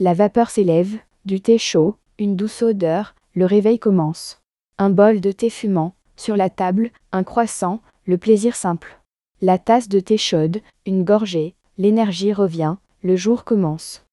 La vapeur s'élève, du thé chaud, une douce odeur, le réveil commence. Un bol de thé fumant, sur la table, un croissant, le plaisir simple. La tasse de thé chaude, une gorgée, l'énergie revient, le jour commence.